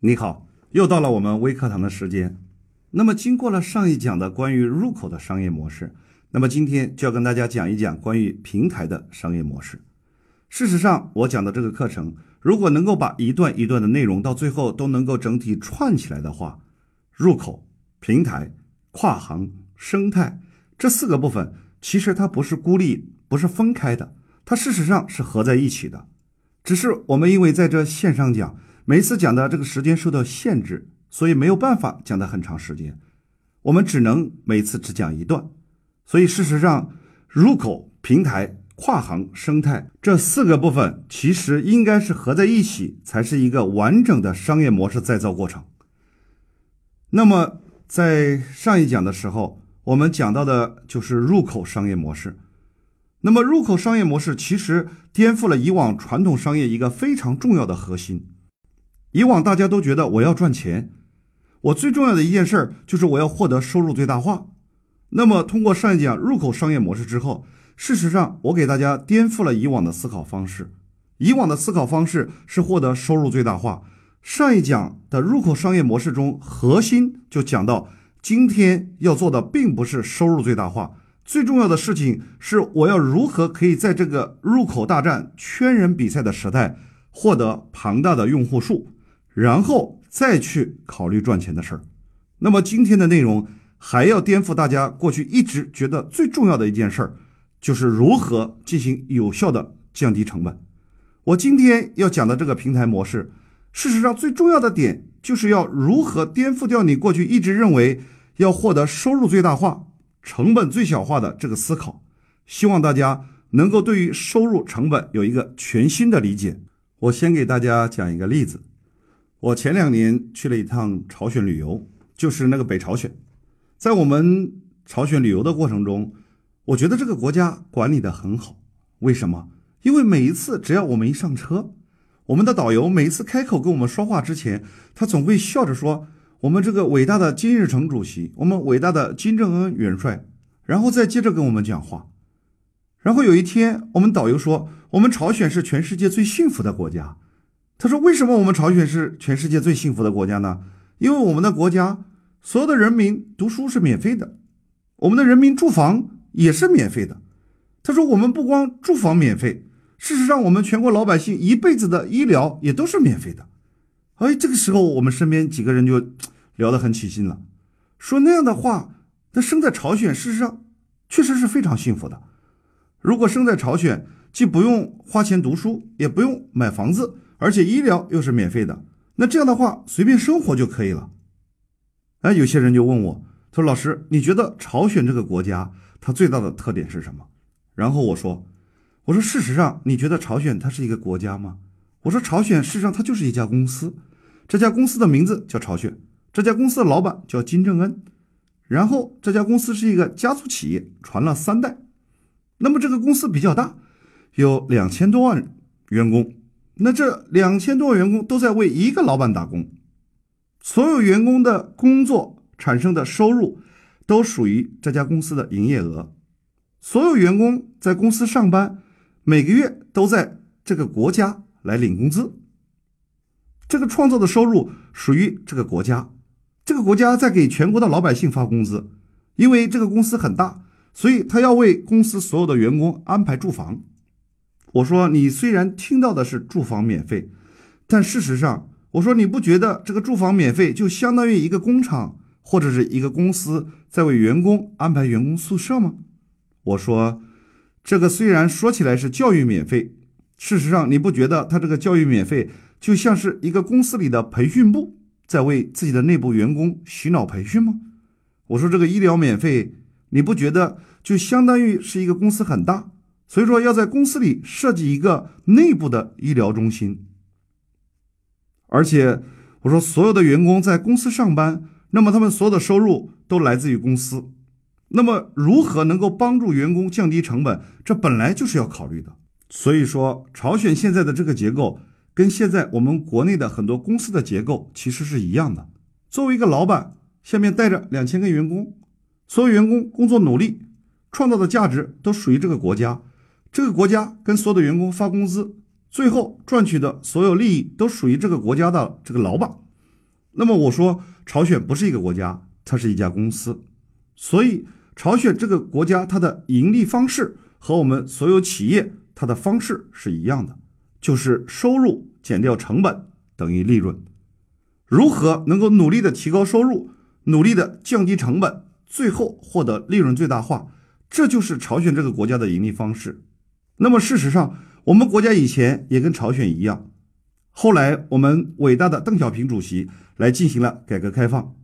你好，又到了我们微课堂的时间。那么，经过了上一讲的关于入口的商业模式，那么今天就要跟大家讲一讲关于平台的商业模式。事实上，我讲的这个课程，如果能够把一段一段的内容到最后都能够整体串起来的话，入口、平台、跨行、生态这四个部分，其实它不是孤立，不是分开的，它事实上是合在一起的。只是我们因为在这线上讲。每次讲的这个时间受到限制，所以没有办法讲的很长时间，我们只能每次只讲一段。所以事实上，入口、平台、跨行、生态这四个部分其实应该是合在一起，才是一个完整的商业模式再造过程。那么在上一讲的时候，我们讲到的就是入口商业模式。那么入口商业模式其实颠覆了以往传统商业一个非常重要的核心。以往大家都觉得我要赚钱，我最重要的一件事就是我要获得收入最大化。那么通过上一讲入口商业模式之后，事实上我给大家颠覆了以往的思考方式。以往的思考方式是获得收入最大化。上一讲的入口商业模式中，核心就讲到，今天要做的并不是收入最大化，最重要的事情是我要如何可以在这个入口大战、圈人比赛的时代获得庞大的用户数。然后再去考虑赚钱的事儿。那么今天的内容还要颠覆大家过去一直觉得最重要的一件事儿，就是如何进行有效的降低成本。我今天要讲的这个平台模式，事实上最重要的点就是要如何颠覆掉你过去一直认为要获得收入最大化、成本最小化的这个思考。希望大家能够对于收入成本有一个全新的理解。我先给大家讲一个例子。我前两年去了一趟朝鲜旅游，就是那个北朝鲜。在我们朝鲜旅游的过程中，我觉得这个国家管理的很好。为什么？因为每一次只要我们一上车，我们的导游每一次开口跟我们说话之前，他总会笑着说：“我们这个伟大的金日成主席，我们伟大的金正恩元帅。”然后再接着跟我们讲话。然后有一天，我们导游说：“我们朝鲜是全世界最幸福的国家。”他说：“为什么我们朝鲜是全世界最幸福的国家呢？因为我们的国家所有的人民读书是免费的，我们的人民住房也是免费的。”他说：“我们不光住房免费，事实上我们全国老百姓一辈子的医疗也都是免费的。”哎，这个时候我们身边几个人就聊得很起劲了，说那样的话，那生在朝鲜事实上确实是非常幸福的。如果生在朝鲜，既不用花钱读书，也不用买房子。而且医疗又是免费的，那这样的话随便生活就可以了。哎，有些人就问我，他说：“老师，你觉得朝鲜这个国家它最大的特点是什么？”然后我说：“我说事实上，你觉得朝鲜它是一个国家吗？我说朝鲜事实上它就是一家公司，这家公司的名字叫朝鲜，这家公司的老板叫金正恩，然后这家公司是一个家族企业，传了三代。那么这个公司比较大，有两千多万员工。”那这两千多员工都在为一个老板打工，所有员工的工作产生的收入都属于这家公司的营业额，所有员工在公司上班，每个月都在这个国家来领工资，这个创造的收入属于这个国家，这个国家在给全国的老百姓发工资，因为这个公司很大，所以他要为公司所有的员工安排住房。我说，你虽然听到的是住房免费，但事实上，我说你不觉得这个住房免费就相当于一个工厂或者是一个公司在为员工安排员工宿舍吗？我说，这个虽然说起来是教育免费，事实上你不觉得他这个教育免费就像是一个公司里的培训部在为自己的内部员工洗脑培训吗？我说这个医疗免费，你不觉得就相当于是一个公司很大？所以说，要在公司里设计一个内部的医疗中心，而且我说所有的员工在公司上班，那么他们所有的收入都来自于公司。那么，如何能够帮助员工降低成本？这本来就是要考虑的。所以说，朝鲜现在的这个结构，跟现在我们国内的很多公司的结构其实是一样的。作为一个老板，下面带着两千个员工，所有员工工作努力，创造的价值都属于这个国家。这个国家跟所有的员工发工资，最后赚取的所有利益都属于这个国家的这个老板。那么我说朝鲜不是一个国家，它是一家公司，所以朝鲜这个国家它的盈利方式和我们所有企业它的方式是一样的，就是收入减掉成本等于利润。如何能够努力的提高收入，努力的降低成本，最后获得利润最大化，这就是朝鲜这个国家的盈利方式。那么事实上，我们国家以前也跟朝鲜一样，后来我们伟大的邓小平主席来进行了改革开放。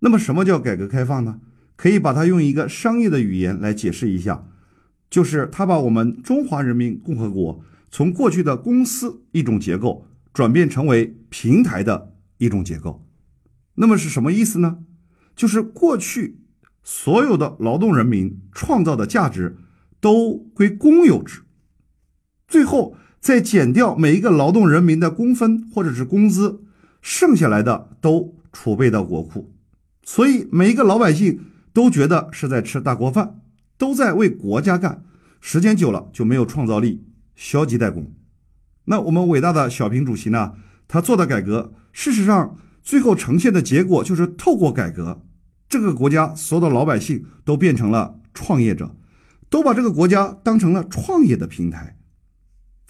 那么什么叫改革开放呢？可以把它用一个商业的语言来解释一下，就是他把我们中华人民共和国从过去的公司一种结构转变成为平台的。一种结构，那么是什么意思呢？就是过去所有的劳动人民创造的价值都归公有制，最后再减掉每一个劳动人民的工分或者是工资，剩下来的都储备到国库，所以每一个老百姓都觉得是在吃大锅饭，都在为国家干，时间久了就没有创造力，消极怠工。那我们伟大的小平主席呢？他做的改革。事实上，最后呈现的结果就是透过改革，这个国家所有的老百姓都变成了创业者，都把这个国家当成了创业的平台，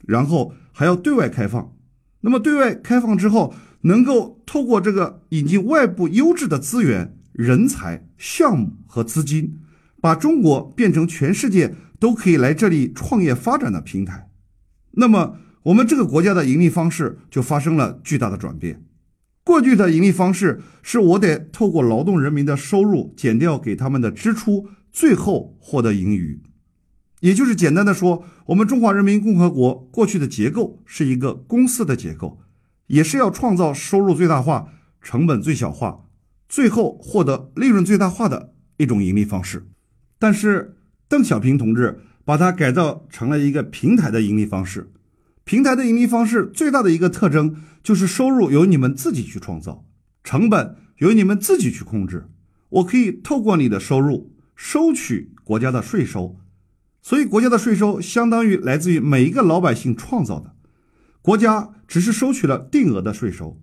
然后还要对外开放。那么对外开放之后，能够透过这个引进外部优质的资源、人才、项目和资金，把中国变成全世界都可以来这里创业发展的平台。那么我们这个国家的盈利方式就发生了巨大的转变。过去的盈利方式是我得透过劳动人民的收入减掉给他们的支出，最后获得盈余。也就是简单的说，我们中华人民共和国过去的结构是一个公司的结构，也是要创造收入最大化、成本最小化，最后获得利润最大化的一种盈利方式。但是邓小平同志把它改造成了一个平台的盈利方式。平台的盈利方式最大的一个特征就是收入由你们自己去创造，成本由你们自己去控制。我可以透过你的收入收取国家的税收，所以国家的税收相当于来自于每一个老百姓创造的，国家只是收取了定额的税收，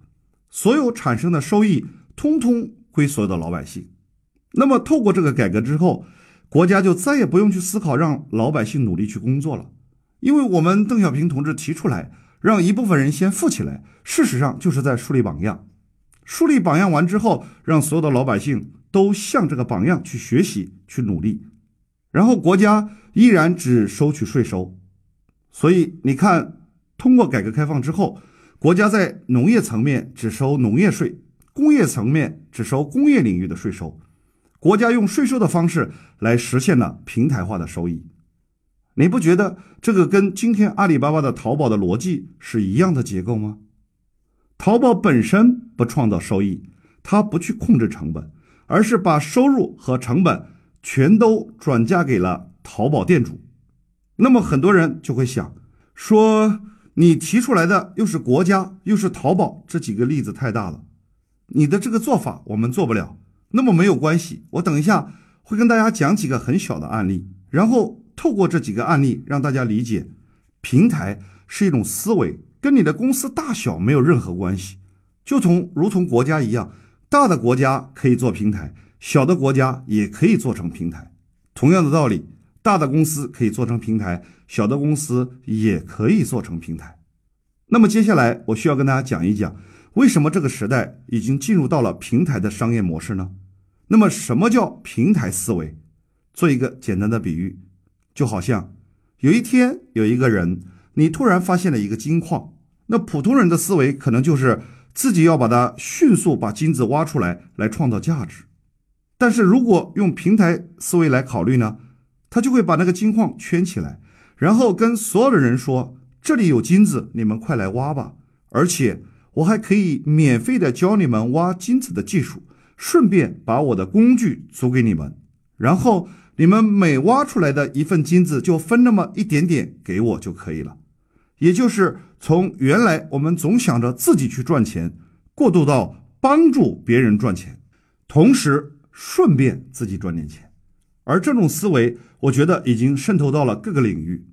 所有产生的收益通通归所有的老百姓。那么透过这个改革之后，国家就再也不用去思考让老百姓努力去工作了。因为我们邓小平同志提出来，让一部分人先富起来，事实上就是在树立榜样。树立榜样完之后，让所有的老百姓都向这个榜样去学习、去努力，然后国家依然只收取税收。所以你看，通过改革开放之后，国家在农业层面只收农业税，工业层面只收工业领域的税收，国家用税收的方式来实现了平台化的收益。你不觉得这个跟今天阿里巴巴的淘宝的逻辑是一样的结构吗？淘宝本身不创造收益，它不去控制成本，而是把收入和成本全都转嫁给了淘宝店主。那么很多人就会想说，你提出来的又是国家又是淘宝这几个例子太大了，你的这个做法我们做不了。那么没有关系，我等一下会跟大家讲几个很小的案例，然后。透过这几个案例，让大家理解，平台是一种思维，跟你的公司大小没有任何关系。就从如同国家一样，大的国家可以做平台，小的国家也可以做成平台。同样的道理，大的公司可以做成平台，小的公司也可以做成平台。那么接下来我需要跟大家讲一讲，为什么这个时代已经进入到了平台的商业模式呢？那么什么叫平台思维？做一个简单的比喻。就好像有一天有一个人，你突然发现了一个金矿，那普通人的思维可能就是自己要把它迅速把金子挖出来，来创造价值。但是如果用平台思维来考虑呢，他就会把那个金矿圈起来，然后跟所有的人说：“这里有金子，你们快来挖吧！而且我还可以免费的教你们挖金子的技术，顺便把我的工具租给你们，然后。”你们每挖出来的一份金子，就分那么一点点给我就可以了。也就是从原来我们总想着自己去赚钱，过渡到帮助别人赚钱，同时顺便自己赚点钱。而这种思维，我觉得已经渗透到了各个领域。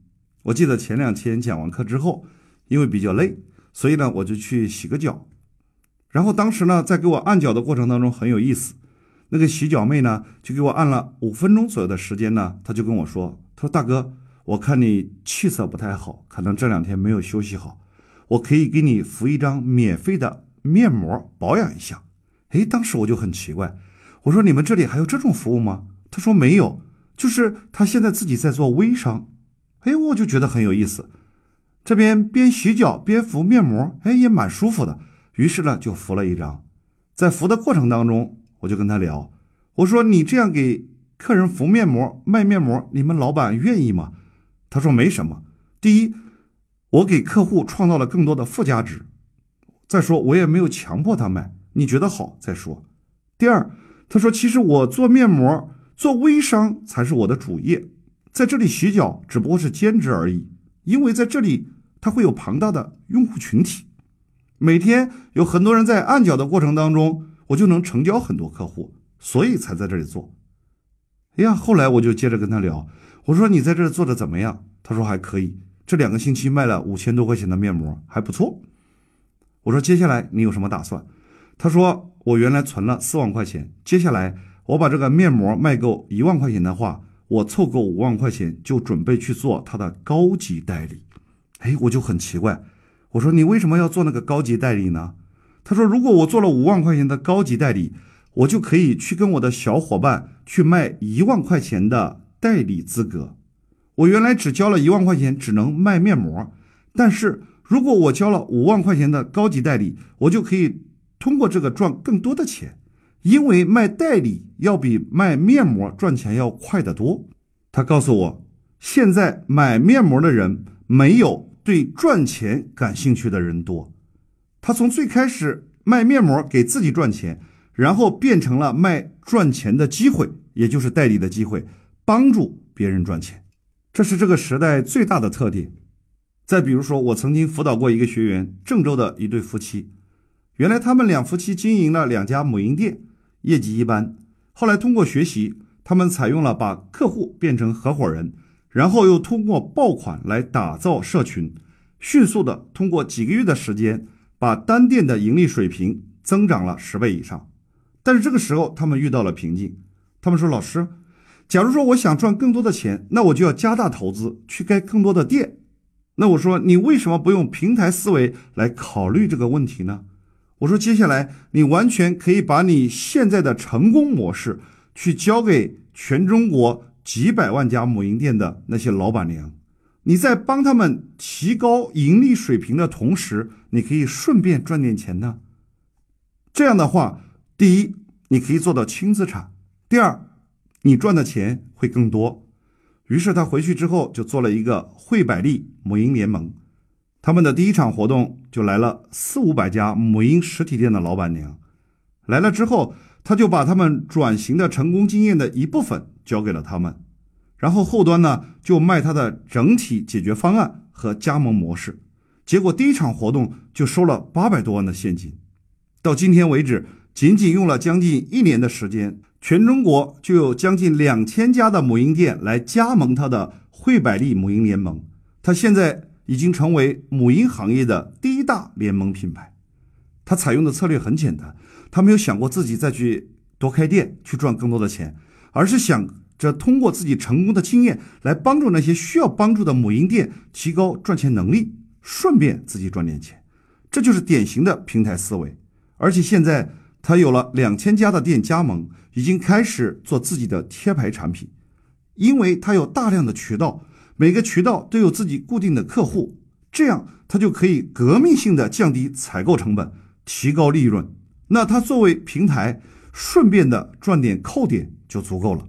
我记得前两天讲完课之后，因为比较累，所以呢我就去洗个脚。然后当时呢，在给我按脚的过程当中很有意思，那个洗脚妹呢就给我按了五分钟左右的时间呢，她就跟我说：“她说大哥，我看你气色不太好，可能这两天没有休息好，我可以给你敷一张免费的面膜保养一下。”哎，当时我就很奇怪，我说：“你们这里还有这种服务吗？”他说：“没有，就是他现在自己在做微商。”哎，我就觉得很有意思。这边边洗脚边敷面膜，哎，也蛮舒服的。于是呢，就敷了一张。在敷的过程当中，我就跟他聊，我说：“你这样给客人敷面膜、卖面膜，你们老板愿意吗？”他说：“没什么。第一，我给客户创造了更多的附加值；再说，我也没有强迫他买，你觉得好再说。第二，他说，其实我做面膜、做微商才是我的主业，在这里洗脚只不过是兼职而已。”因为在这里，它会有庞大的用户群体，每天有很多人在按脚的过程当中，我就能成交很多客户，所以才在这里做。哎呀，后来我就接着跟他聊，我说你在这做的怎么样？他说还可以，这两个星期卖了五千多块钱的面膜，还不错。我说接下来你有什么打算？他说我原来存了四万块钱，接下来我把这个面膜卖够一万块钱的话。我凑够五万块钱，就准备去做他的高级代理。哎，我就很奇怪，我说你为什么要做那个高级代理呢？他说，如果我做了五万块钱的高级代理，我就可以去跟我的小伙伴去卖一万块钱的代理资格。我原来只交了一万块钱，只能卖面膜，但是如果我交了五万块钱的高级代理，我就可以通过这个赚更多的钱。因为卖代理要比卖面膜赚钱要快得多。他告诉我，现在买面膜的人没有对赚钱感兴趣的人多。他从最开始卖面膜给自己赚钱，然后变成了卖赚钱的机会，也就是代理的机会，帮助别人赚钱。这是这个时代最大的特点。再比如说，我曾经辅导过一个学员，郑州的一对夫妻，原来他们两夫妻经营了两家母婴店。业绩一般，后来通过学习，他们采用了把客户变成合伙人，然后又通过爆款来打造社群，迅速的通过几个月的时间，把单店的盈利水平增长了十倍以上。但是这个时候他们遇到了瓶颈，他们说：“老师，假如说我想赚更多的钱，那我就要加大投资去开更多的店。那我说你为什么不用平台思维来考虑这个问题呢？”我说，接下来你完全可以把你现在的成功模式去交给全中国几百万家母婴店的那些老板娘，你在帮他们提高盈利水平的同时，你可以顺便赚点钱呢。这样的话，第一，你可以做到轻资产；第二，你赚的钱会更多。于是他回去之后就做了一个惠百利母婴联盟。他们的第一场活动就来了四五百家母婴实体店的老板娘，来了之后，他就把他们转型的成功经验的一部分交给了他们，然后后端呢就卖他的整体解决方案和加盟模式，结果第一场活动就收了八百多万的现金，到今天为止，仅仅用了将近一年的时间，全中国就有将近两千家的母婴店来加盟他的惠百利母婴联盟，他现在。已经成为母婴行业的第一大联盟品牌。他采用的策略很简单，他没有想过自己再去多开店去赚更多的钱，而是想着通过自己成功的经验来帮助那些需要帮助的母婴店提高赚钱能力，顺便自己赚点钱。这就是典型的平台思维。而且现在他有了两千家的店加盟，已经开始做自己的贴牌产品，因为他有大量的渠道。每个渠道都有自己固定的客户，这样他就可以革命性的降低采购成本，提高利润。那他作为平台，顺便的赚点扣点就足够了。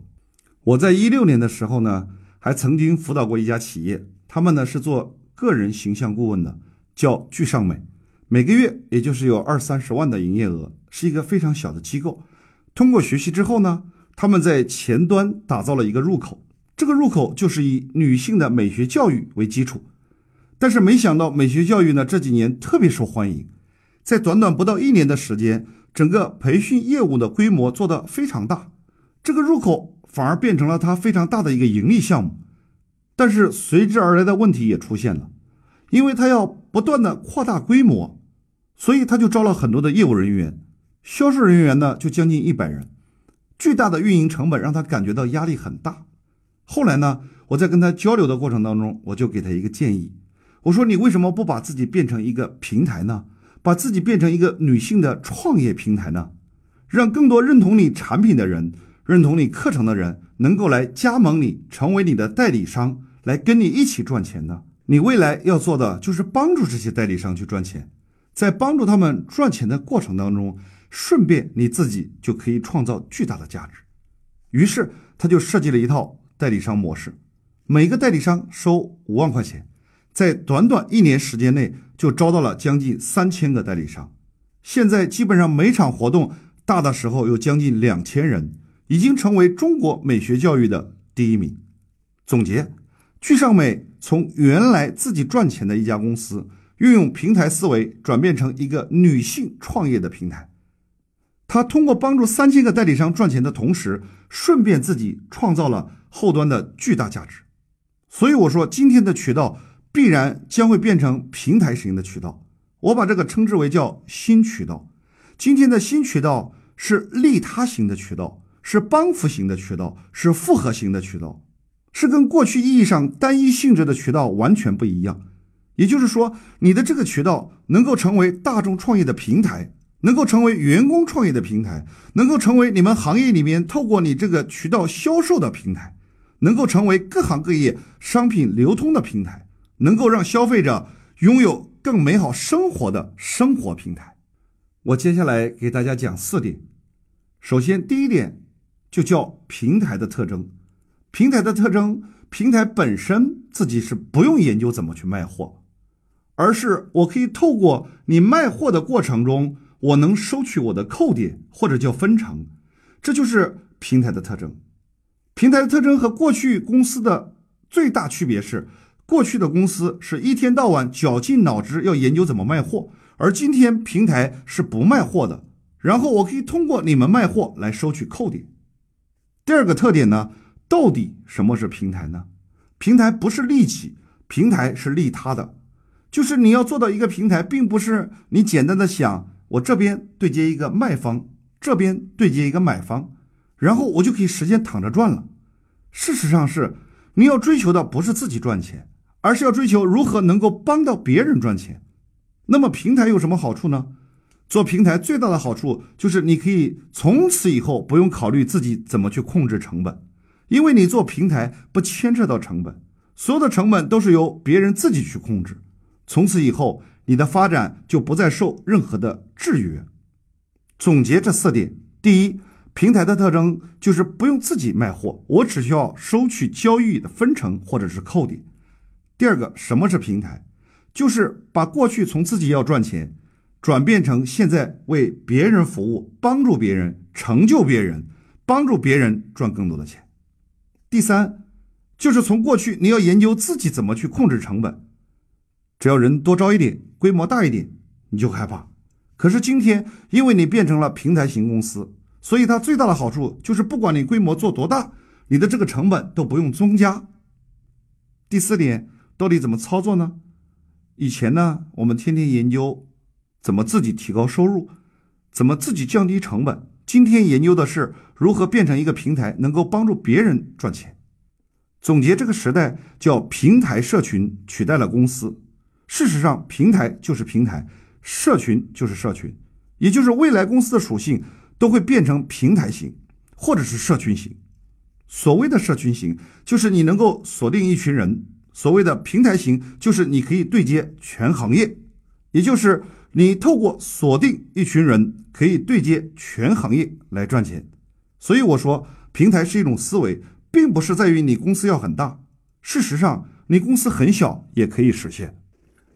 我在一六年的时候呢，还曾经辅导过一家企业，他们呢是做个人形象顾问的，叫聚尚美，每个月也就是有二三十万的营业额，是一个非常小的机构。通过学习之后呢，他们在前端打造了一个入口。这个入口就是以女性的美学教育为基础，但是没想到美学教育呢这几年特别受欢迎，在短短不到一年的时间，整个培训业务的规模做得非常大，这个入口反而变成了它非常大的一个盈利项目，但是随之而来的问题也出现了，因为它要不断的扩大规模，所以他就招了很多的业务人员，销售人员呢就将近一百人，巨大的运营成本让他感觉到压力很大。后来呢，我在跟他交流的过程当中，我就给他一个建议，我说你为什么不把自己变成一个平台呢？把自己变成一个女性的创业平台呢？让更多认同你产品的人、认同你课程的人，能够来加盟你，成为你的代理商，来跟你一起赚钱呢？你未来要做的就是帮助这些代理商去赚钱，在帮助他们赚钱的过程当中，顺便你自己就可以创造巨大的价值。于是他就设计了一套代理商模式，每个代理商收五万块钱，在短短一年时间内就招到了将近三千个代理商。现在基本上每场活动大的时候有将近两千人，已经成为中国美学教育的第一名。总结。聚尚美从原来自己赚钱的一家公司，运用平台思维转变成一个女性创业的平台。他通过帮助三千个代理商赚钱的同时，顺便自己创造了后端的巨大价值。所以我说，今天的渠道必然将会变成平台型的渠道。我把这个称之为叫新渠道。今天的新渠道是利他型的渠道，是帮扶型的渠道，是复合型的渠道。是跟过去意义上单一性质的渠道完全不一样，也就是说，你的这个渠道能够成为大众创业的平台，能够成为员工创业的平台，能够成为你们行业里面透过你这个渠道销售的平台，能够成为各行各业商品流通的平台，能够让消费者拥有更美好生活的生活平台。我接下来给大家讲四点，首先第一点就叫平台的特征。平台的特征，平台本身自己是不用研究怎么去卖货，而是我可以透过你卖货的过程中，我能收取我的扣点或者叫分成，这就是平台的特征。平台的特征和过去公司的最大区别是，过去的公司是一天到晚绞尽脑汁要研究怎么卖货，而今天平台是不卖货的，然后我可以通过你们卖货来收取扣点。第二个特点呢？到底什么是平台呢？平台不是利己，平台是利他的。就是你要做到一个平台，并不是你简单的想我这边对接一个卖方，这边对接一个买方，然后我就可以时间躺着赚了。事实上是你要追求的不是自己赚钱，而是要追求如何能够帮到别人赚钱。那么平台有什么好处呢？做平台最大的好处就是你可以从此以后不用考虑自己怎么去控制成本。因为你做平台不牵扯到成本，所有的成本都是由别人自己去控制。从此以后，你的发展就不再受任何的制约。总结这四点：第一，平台的特征就是不用自己卖货，我只需要收取交易的分成或者是扣点。第二个，什么是平台？就是把过去从自己要赚钱，转变成现在为别人服务，帮助别人，成就别人，帮助别人赚更多的钱。第三，就是从过去你要研究自己怎么去控制成本，只要人多招一点，规模大一点，你就害怕。可是今天，因为你变成了平台型公司，所以它最大的好处就是，不管你规模做多大，你的这个成本都不用增加。第四点，到底怎么操作呢？以前呢，我们天天研究怎么自己提高收入，怎么自己降低成本。今天研究的是如何变成一个平台，能够帮助别人赚钱。总结这个时代叫平台社群取代了公司。事实上，平台就是平台，社群就是社群，也就是未来公司的属性都会变成平台型或者是社群型。所谓的社群型，就是你能够锁定一群人；所谓的平台型，就是你可以对接全行业，也就是你透过锁定一群人。可以对接全行业来赚钱，所以我说平台是一种思维，并不是在于你公司要很大。事实上，你公司很小也可以实现，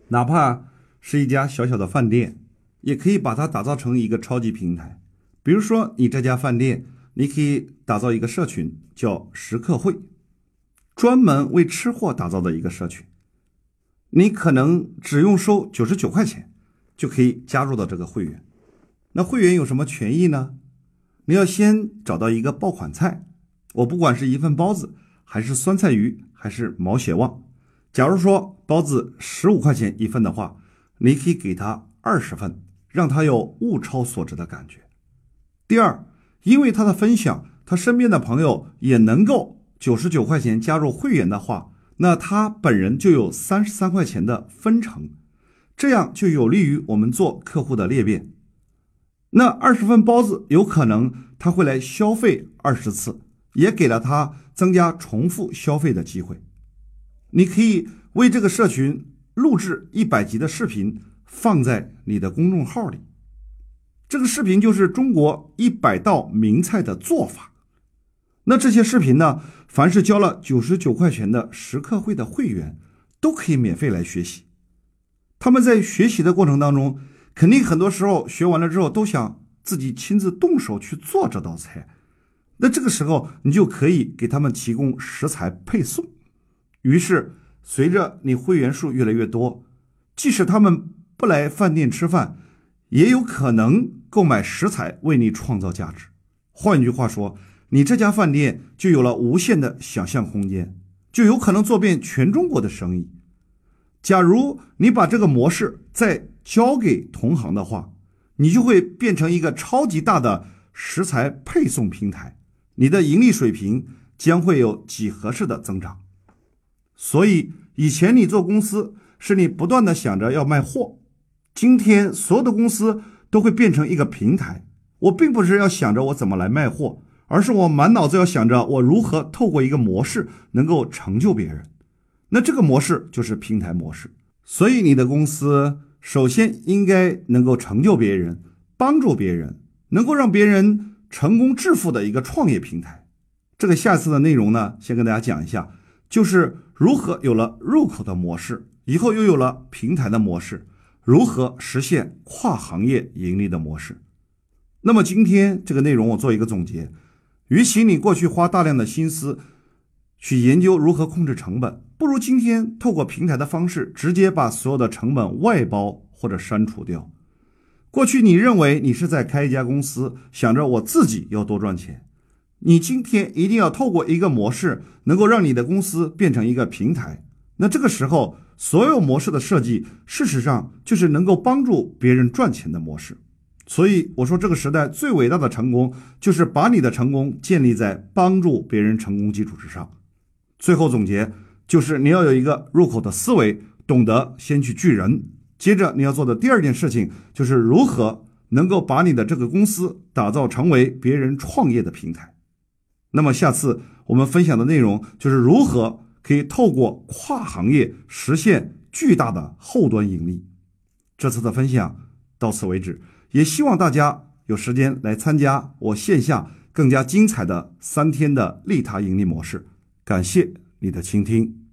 哪怕是一家小小的饭店，也可以把它打造成一个超级平台。比如说，你这家饭店，你可以打造一个社群，叫食客会，专门为吃货打造的一个社群。你可能只用收九十九块钱，就可以加入到这个会员。那会员有什么权益呢？你要先找到一个爆款菜，我不管是一份包子，还是酸菜鱼，还是毛血旺。假如说包子十五块钱一份的话，你可以给他二十份，让他有物超所值的感觉。第二，因为他的分享，他身边的朋友也能够九十九块钱加入会员的话，那他本人就有三十三块钱的分成，这样就有利于我们做客户的裂变。那二十份包子有可能他会来消费二十次，也给了他增加重复消费的机会。你可以为这个社群录制一百集的视频，放在你的公众号里。这个视频就是中国一百道名菜的做法。那这些视频呢，凡是交了九十九块钱的食客会的会员，都可以免费来学习。他们在学习的过程当中，肯定很多时候学完了之后，都想自己亲自动手去做这道菜。那这个时候，你就可以给他们提供食材配送。于是，随着你会员数越来越多，即使他们不来饭店吃饭，也有可能购买食材为你创造价值。换句话说，你这家饭店就有了无限的想象空间，就有可能做遍全中国的生意。假如你把这个模式再交给同行的话，你就会变成一个超级大的食材配送平台，你的盈利水平将会有几何式的增长。所以以前你做公司是你不断的想着要卖货，今天所有的公司都会变成一个平台。我并不是要想着我怎么来卖货，而是我满脑子要想着我如何透过一个模式能够成就别人。那这个模式就是平台模式。所以你的公司首先应该能够成就别人，帮助别人，能够让别人成功致富的一个创业平台。这个下次的内容呢，先跟大家讲一下。就是如何有了入口的模式，以后又有了平台的模式，如何实现跨行业盈利的模式。那么今天这个内容我做一个总结，与其你过去花大量的心思去研究如何控制成本，不如今天透过平台的方式，直接把所有的成本外包或者删除掉。过去你认为你是在开一家公司，想着我自己要多赚钱。你今天一定要透过一个模式，能够让你的公司变成一个平台。那这个时候，所有模式的设计，事实上就是能够帮助别人赚钱的模式。所以我说，这个时代最伟大的成功，就是把你的成功建立在帮助别人成功基础之上。最后总结就是，你要有一个入口的思维，懂得先去聚人。接着你要做的第二件事情，就是如何能够把你的这个公司打造成为别人创业的平台。那么下次我们分享的内容就是如何可以透过跨行业实现巨大的后端盈利。这次的分享到此为止，也希望大家有时间来参加我线下更加精彩的三天的利他盈利模式。感谢你的倾听。